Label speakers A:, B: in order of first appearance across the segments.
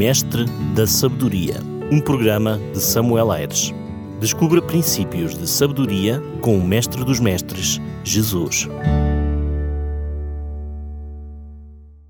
A: Mestre da Sabedoria, um programa de Samuel Aires. Descubra princípios de sabedoria com o Mestre dos Mestres, Jesus.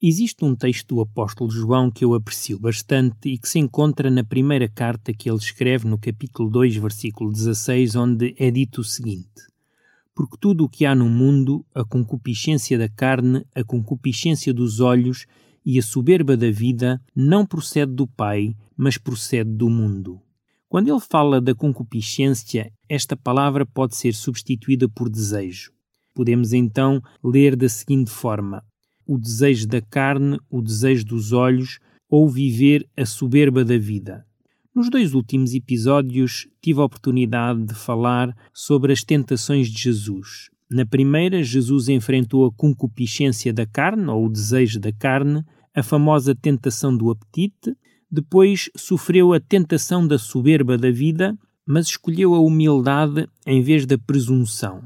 B: Existe um texto do apóstolo João que eu aprecio bastante e que se encontra na primeira carta que ele escreve no capítulo 2, versículo 16, onde é dito o seguinte: Porque tudo o que há no mundo, a concupiscência da carne, a concupiscência dos olhos e a soberba da vida não procede do Pai, mas procede do mundo. Quando ele fala da concupiscência, esta palavra pode ser substituída por desejo. Podemos então ler da seguinte forma: o desejo da carne, o desejo dos olhos, ou viver a soberba da vida. Nos dois últimos episódios tive a oportunidade de falar sobre as tentações de Jesus. Na primeira, Jesus enfrentou a concupiscência da carne, ou o desejo da carne, a famosa tentação do apetite, depois sofreu a tentação da soberba da vida, mas escolheu a humildade em vez da presunção.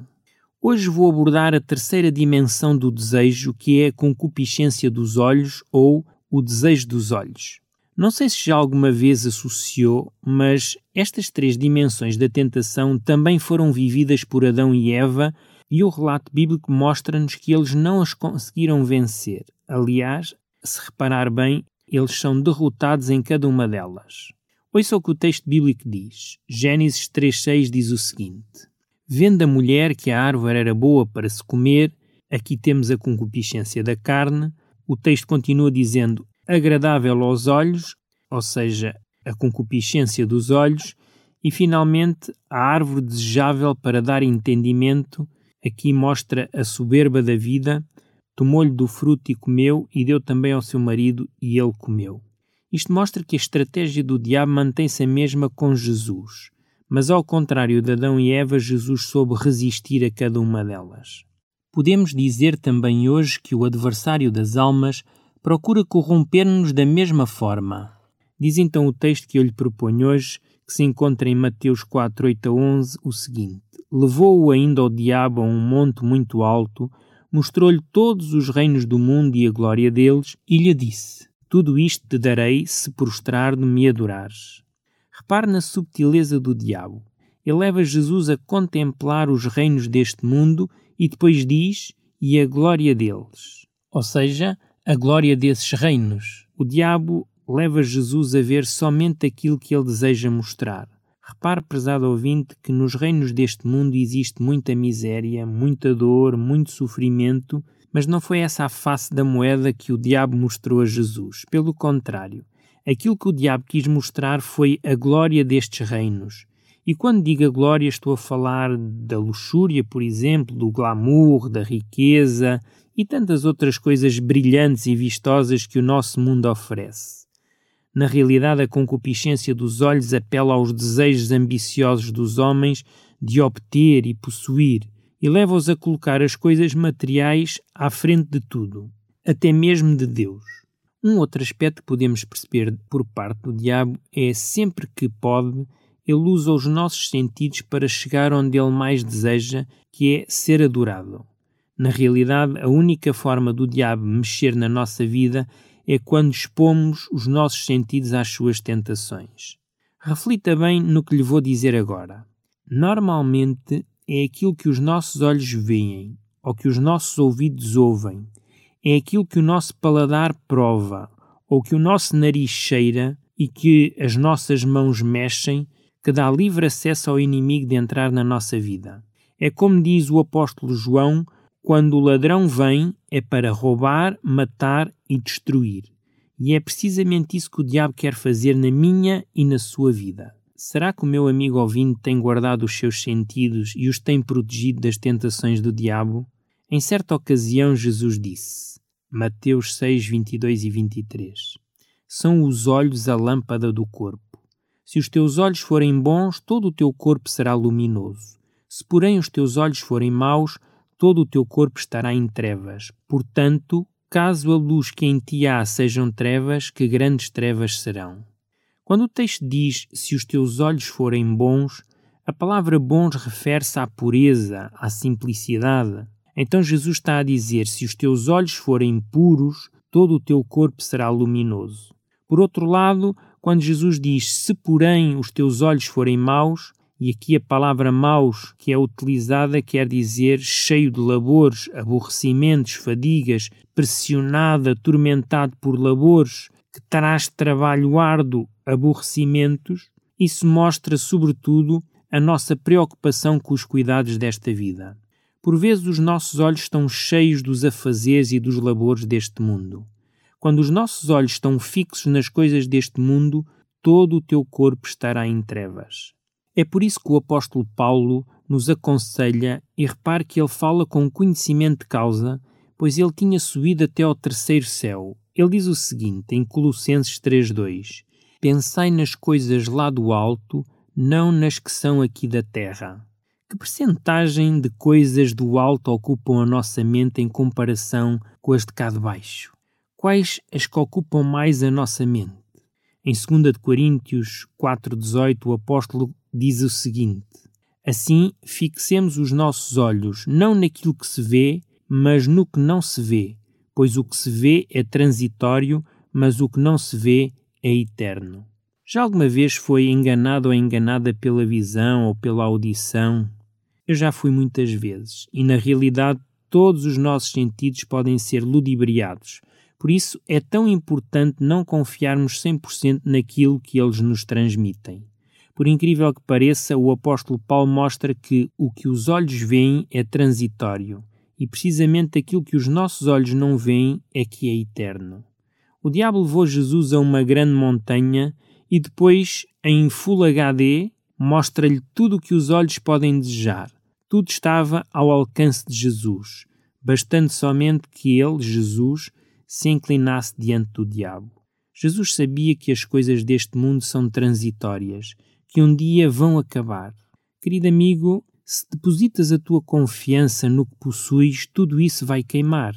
B: Hoje vou abordar a terceira dimensão do desejo, que é a concupiscência dos olhos ou o desejo dos olhos. Não sei se já alguma vez associou, mas estas três dimensões da tentação também foram vividas por Adão e Eva e o relato bíblico mostra-nos que eles não as conseguiram vencer. Aliás, se reparar bem, eles são derrotados em cada uma delas. Ouça o que o texto bíblico diz. Gênesis 3,6 diz o seguinte: Vendo a mulher que a árvore era boa para se comer, aqui temos a concupiscência da carne. O texto continua dizendo agradável aos olhos, ou seja, a concupiscência dos olhos, e finalmente a árvore desejável para dar entendimento, aqui mostra a soberba da vida, tomou-lhe do fruto e comeu, e deu também ao seu marido, e ele comeu. Isto mostra que a estratégia do diabo mantém-se a mesma com Jesus, mas ao contrário de Adão e Eva, Jesus soube resistir a cada uma delas. Podemos dizer também hoje que o adversário das almas procura corromper-nos da mesma forma. Diz então o texto que eu lhe proponho hoje, que se encontra em Mateus 4, 8 a 11, o seguinte: Levou-o ainda ao diabo a um monte muito alto, mostrou-lhe todos os reinos do mundo e a glória deles, e lhe disse: Tudo isto te darei se prostrar-me me adorares. Repare na subtileza do diabo. Ele leva Jesus a contemplar os reinos deste mundo e depois diz: e a glória deles. Ou seja, a glória desses reinos. O diabo leva Jesus a ver somente aquilo que ele deseja mostrar. Repare, prezado ouvinte, que nos reinos deste mundo existe muita miséria, muita dor, muito sofrimento, mas não foi essa a face da moeda que o diabo mostrou a Jesus. Pelo contrário, aquilo que o diabo quis mostrar foi a glória destes reinos. E quando digo a glória, estou a falar da luxúria, por exemplo, do glamour, da riqueza e tantas outras coisas brilhantes e vistosas que o nosso mundo oferece. Na realidade, a concupiscência dos olhos apela aos desejos ambiciosos dos homens de obter e possuir e leva-os a colocar as coisas materiais à frente de tudo, até mesmo de Deus. Um outro aspecto que podemos perceber por parte do diabo é sempre que pode, ele usa os nossos sentidos para chegar onde ele mais deseja, que é ser adorado. Na realidade, a única forma do diabo mexer na nossa vida é quando expomos os nossos sentidos às suas tentações. Reflita bem no que lhe vou dizer agora. Normalmente é aquilo que os nossos olhos veem ou que os nossos ouvidos ouvem, é aquilo que o nosso paladar prova ou que o nosso nariz cheira e que as nossas mãos mexem que dá livre acesso ao inimigo de entrar na nossa vida. É como diz o apóstolo João quando o ladrão vem, é para roubar, matar e destruir. E é precisamente isso que o diabo quer fazer na minha e na sua vida. Será que o meu amigo ouvinte tem guardado os seus sentidos e os tem protegido das tentações do diabo? Em certa ocasião, Jesus disse, Mateus 6, 22 e 23, São os olhos a lâmpada do corpo. Se os teus olhos forem bons, todo o teu corpo será luminoso. Se, porém, os teus olhos forem maus, todo o teu corpo estará em trevas. Portanto, caso a luz que em ti há sejam trevas, que grandes trevas serão. Quando o texto diz se os teus olhos forem bons, a palavra bons refere-se à pureza, à simplicidade. Então Jesus está a dizer: se os teus olhos forem puros, todo o teu corpo será luminoso. Por outro lado, quando Jesus diz: Se porém os teus olhos forem maus, e aqui a palavra maus que é utilizada quer dizer cheio de labores, aborrecimentos, fadigas, pressionado, atormentado por labores, que traz trabalho árduo, aborrecimentos, isso mostra, sobretudo, a nossa preocupação com os cuidados desta vida. Por vezes os nossos olhos estão cheios dos afazeres e dos labores deste mundo. Quando os nossos olhos estão fixos nas coisas deste mundo, todo o teu corpo estará em trevas. É por isso que o apóstolo Paulo nos aconselha, e repare que ele fala com conhecimento de causa, pois ele tinha subido até ao terceiro céu. Ele diz o seguinte em Colossenses 3:2: Pensai nas coisas lá do alto, não nas que são aqui da terra. Que percentagem de coisas do alto ocupam a nossa mente em comparação com as de cá de baixo? Quais as que ocupam mais a nossa mente? Em 2 Coríntios 4,18, o apóstolo diz o seguinte: Assim, fixemos os nossos olhos não naquilo que se vê, mas no que não se vê, pois o que se vê é transitório, mas o que não se vê é eterno. Já alguma vez foi enganado ou enganada pela visão ou pela audição? Eu já fui muitas vezes, e na realidade todos os nossos sentidos podem ser ludibriados. Por isso é tão importante não confiarmos 100% naquilo que eles nos transmitem. Por incrível que pareça, o apóstolo Paulo mostra que o que os olhos veem é transitório, e precisamente aquilo que os nossos olhos não veem é que é eterno. O diabo levou Jesus a uma grande montanha e depois, em Full HD, mostra-lhe tudo o que os olhos podem desejar. Tudo estava ao alcance de Jesus, bastando somente que ele, Jesus, se inclinasse diante do diabo. Jesus sabia que as coisas deste mundo são transitórias que um dia vão acabar. Querido amigo, se depositas a tua confiança no que possuis, tudo isso vai queimar.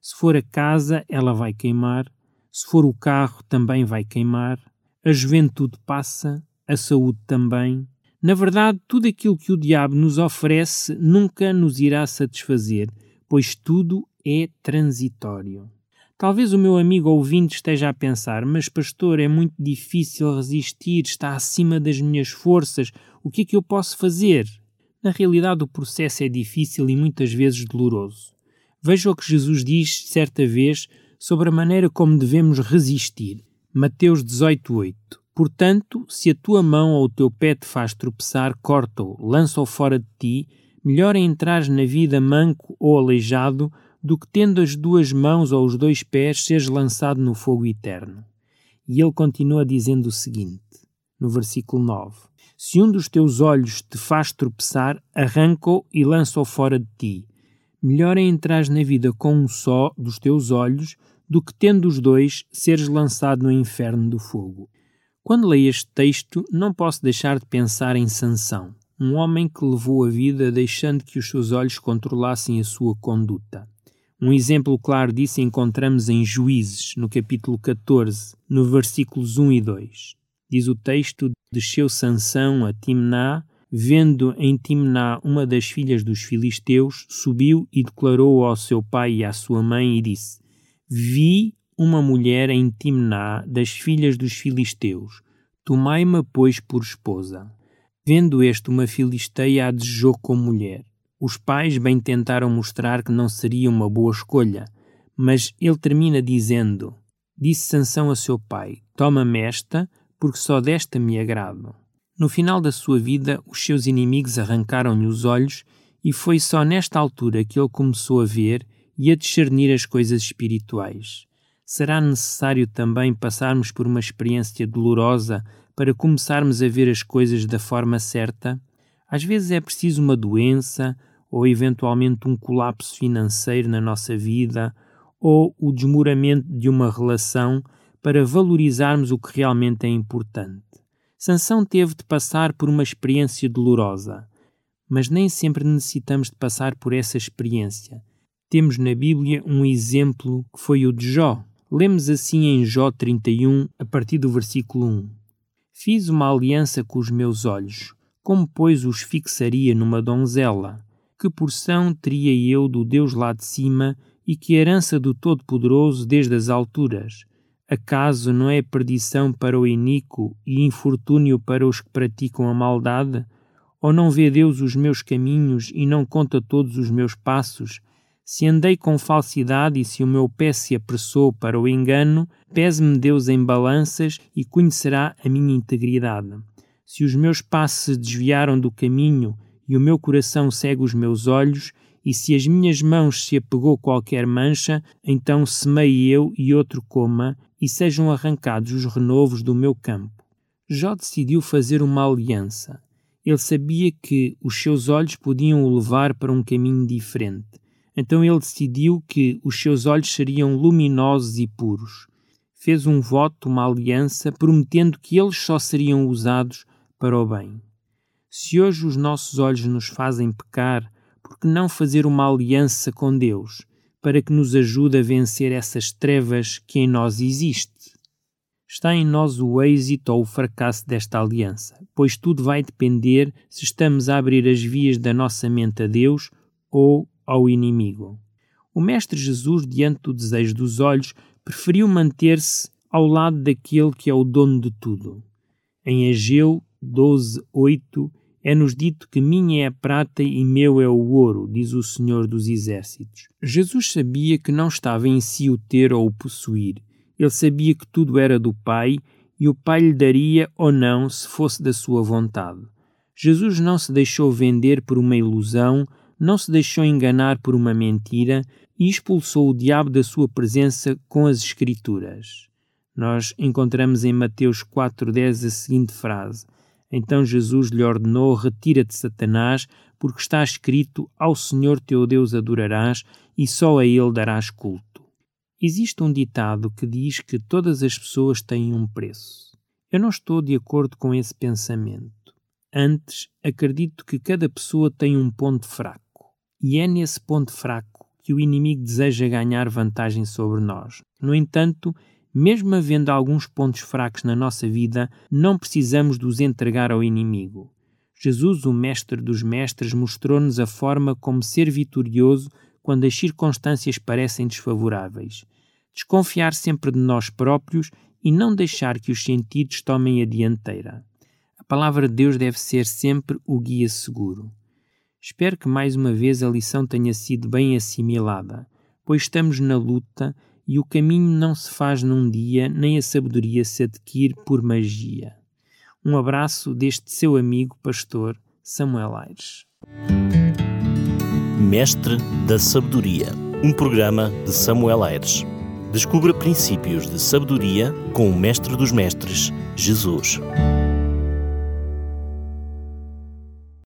B: Se for a casa, ela vai queimar. Se for o carro, também vai queimar. A juventude passa, a saúde também. Na verdade, tudo aquilo que o diabo nos oferece nunca nos irá satisfazer, pois tudo é transitório. Talvez o meu amigo ouvinte esteja a pensar: Mas, pastor, é muito difícil resistir, está acima das minhas forças, o que é que eu posso fazer? Na realidade, o processo é difícil e muitas vezes doloroso. Veja o que Jesus diz certa vez sobre a maneira como devemos resistir. Mateus 18:8. Portanto, se a tua mão ou o teu pé te faz tropeçar, corta-o, lança-o fora de ti. Melhor é entrares na vida manco ou aleijado do que tendo as duas mãos ou os dois pés seres lançado no fogo eterno. E ele continua dizendo o seguinte, no versículo 9: Se um dos teus olhos te faz tropeçar, arranca-o e lança-o fora de ti. Melhor é entrares na vida com um só dos teus olhos do que tendo os dois seres lançado no inferno do fogo. Quando leio este texto, não posso deixar de pensar em Sansão, um homem que levou a vida deixando que os seus olhos controlassem a sua conduta. Um exemplo claro disso encontramos em Juízes, no capítulo 14, no versículos 1 e 2. Diz o texto: Desceu Sansão a Timná, vendo em Timná uma das filhas dos filisteus, subiu e declarou ao seu pai e à sua mãe e disse: Vi uma mulher em Timná das filhas dos filisteus. Tomai-me, pois, por esposa. Vendo este uma filisteia, a desejou como mulher. Os pais bem tentaram mostrar que não seria uma boa escolha, mas ele termina dizendo: Disse Sansão a seu pai: Toma-me esta, porque só desta me agrado. No final da sua vida, os seus inimigos arrancaram-lhe os olhos, e foi só nesta altura que ele começou a ver e a discernir as coisas espirituais. Será necessário também passarmos por uma experiência dolorosa para começarmos a ver as coisas da forma certa? Às vezes é preciso uma doença, ou eventualmente um colapso financeiro na nossa vida, ou o desmoramento de uma relação para valorizarmos o que realmente é importante. Sansão teve de passar por uma experiência dolorosa, mas nem sempre necessitamos de passar por essa experiência. Temos na Bíblia um exemplo que foi o de Jó. Lemos assim em Jó 31, a partir do versículo 1. Fiz uma aliança com os meus olhos, como pois os fixaria numa donzela? Que porção teria eu do Deus lá de cima e que herança do Todo-Poderoso desde as alturas? Acaso não é perdição para o iníquo e infortúnio para os que praticam a maldade? Ou não vê Deus os meus caminhos e não conta todos os meus passos? Se andei com falsidade e se o meu pé se apressou para o engano, pese-me Deus em balanças e conhecerá a minha integridade. Se os meus passos se desviaram do caminho e o meu coração segue os meus olhos, e se as minhas mãos se apegou qualquer mancha, então semei eu e outro coma, e sejam arrancados os renovos do meu campo. Jó decidiu fazer uma aliança. Ele sabia que os seus olhos podiam o levar para um caminho diferente. Então ele decidiu que os seus olhos seriam luminosos e puros. Fez um voto, uma aliança, prometendo que eles só seriam usados para o bem. Se hoje os nossos olhos nos fazem pecar, por que não fazer uma aliança com Deus? para que nos ajude a vencer essas trevas que em nós existe. Está em nós o êxito ou o fracasso desta aliança, pois tudo vai depender se estamos a abrir as vias da nossa mente a Deus ou ao inimigo. O Mestre Jesus, diante do desejo dos olhos, preferiu manter-se ao lado daquele que é o dono de tudo. Em Ageu 12, 8, é-nos dito que minha é a prata e meu é o ouro, diz o Senhor dos Exércitos. Jesus sabia que não estava em si o ter ou o possuir. Ele sabia que tudo era do Pai e o Pai lhe daria ou não se fosse da sua vontade. Jesus não se deixou vender por uma ilusão, não se deixou enganar por uma mentira e expulsou o diabo da sua presença com as Escrituras. Nós encontramos em Mateus 4,10 a seguinte frase: então Jesus lhe ordenou: Retira-te, Satanás, porque está escrito: Ao Senhor teu Deus adorarás e só a Ele darás culto. Existe um ditado que diz que todas as pessoas têm um preço. Eu não estou de acordo com esse pensamento. Antes, acredito que cada pessoa tem um ponto fraco. E é nesse ponto fraco que o inimigo deseja ganhar vantagem sobre nós. No entanto, mesmo havendo alguns pontos fracos na nossa vida, não precisamos de os entregar ao inimigo. Jesus, o Mestre dos Mestres, mostrou-nos a forma como ser vitorioso quando as circunstâncias parecem desfavoráveis. Desconfiar sempre de nós próprios e não deixar que os sentidos tomem a dianteira. A palavra de Deus deve ser sempre o guia seguro. Espero que mais uma vez a lição tenha sido bem assimilada, pois estamos na luta e o caminho não se faz num dia, nem a sabedoria se adquire por magia. Um abraço deste seu amigo pastor Samuel Aires.
A: Mestre da Sabedoria, um programa de Samuel Aires. Descubra princípios de sabedoria com o Mestre dos Mestres, Jesus.